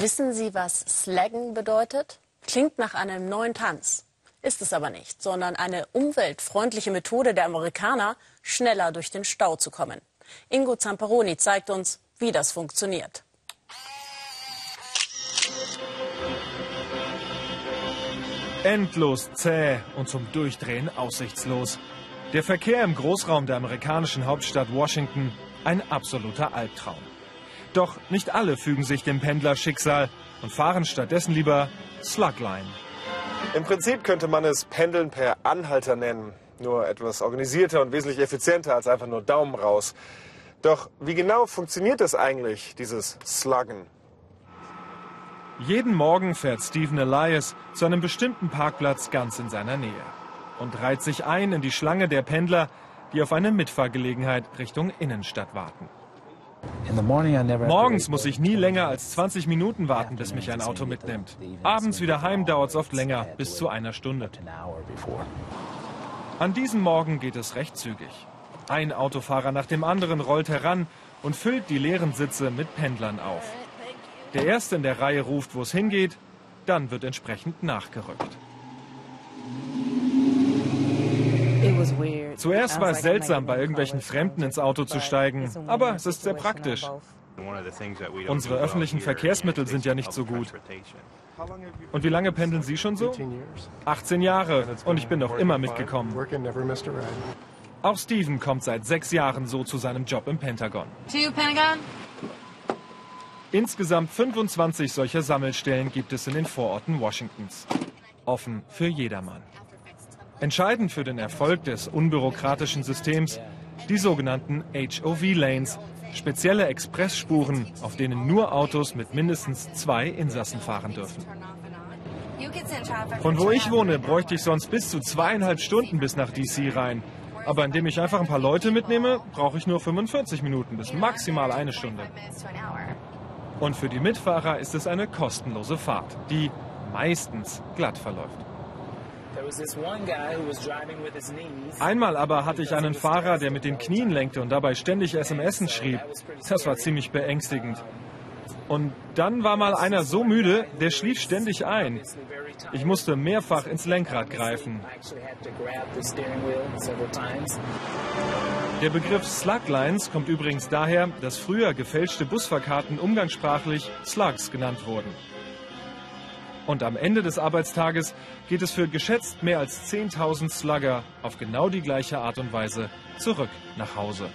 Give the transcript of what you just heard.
Wissen Sie, was Slaggen bedeutet? Klingt nach einem neuen Tanz. Ist es aber nicht, sondern eine umweltfreundliche Methode der Amerikaner, schneller durch den Stau zu kommen. Ingo Zamperoni zeigt uns, wie das funktioniert. Endlos zäh und zum Durchdrehen aussichtslos. Der Verkehr im Großraum der amerikanischen Hauptstadt Washington ein absoluter Albtraum. Doch nicht alle fügen sich dem Pendlerschicksal und fahren stattdessen lieber Slugline. Im Prinzip könnte man es Pendeln per Anhalter nennen. Nur etwas organisierter und wesentlich effizienter als einfach nur Daumen raus. Doch wie genau funktioniert das eigentlich, dieses Sluggen? Jeden Morgen fährt Stephen Elias zu einem bestimmten Parkplatz ganz in seiner Nähe und reiht sich ein in die Schlange der Pendler, die auf eine Mitfahrgelegenheit Richtung Innenstadt warten. Morgens muss ich nie länger als 20 Minuten warten, bis mich ein Auto mitnimmt. Abends wieder heim dauert es oft länger, bis zu einer Stunde. An diesem Morgen geht es recht zügig. Ein Autofahrer nach dem anderen rollt heran und füllt die leeren Sitze mit Pendlern auf. Der Erste in der Reihe ruft, wo es hingeht, dann wird entsprechend nachgerückt. Zuerst war es seltsam, bei irgendwelchen Fremden ins Auto zu steigen, aber es ist sehr praktisch. Unsere öffentlichen Verkehrsmittel sind ja nicht so gut. Und wie lange pendeln Sie schon so? 18 Jahre und ich bin noch immer mitgekommen. Auch Steven kommt seit sechs Jahren so zu seinem Job im Pentagon. Insgesamt 25 solcher Sammelstellen gibt es in den Vororten Washingtons. Offen für jedermann. Entscheidend für den Erfolg des unbürokratischen Systems die sogenannten HOV-Lanes, spezielle Expressspuren, auf denen nur Autos mit mindestens zwei Insassen fahren dürfen. Von wo ich wohne, bräuchte ich sonst bis zu zweieinhalb Stunden bis nach DC rein. Aber indem ich einfach ein paar Leute mitnehme, brauche ich nur 45 Minuten bis maximal eine Stunde. Und für die Mitfahrer ist es eine kostenlose Fahrt, die meistens glatt verläuft. Einmal aber hatte ich einen Fahrer, der mit den Knien lenkte und dabei ständig SMS schrieb. Das war ziemlich beängstigend. Und dann war mal einer so müde, der schlief ständig ein. Ich musste mehrfach ins Lenkrad greifen. Der Begriff Sluglines kommt übrigens daher, dass früher gefälschte Busfahrkarten umgangssprachlich Slugs genannt wurden. Und am Ende des Arbeitstages geht es für geschätzt mehr als 10.000 Slugger auf genau die gleiche Art und Weise zurück nach Hause.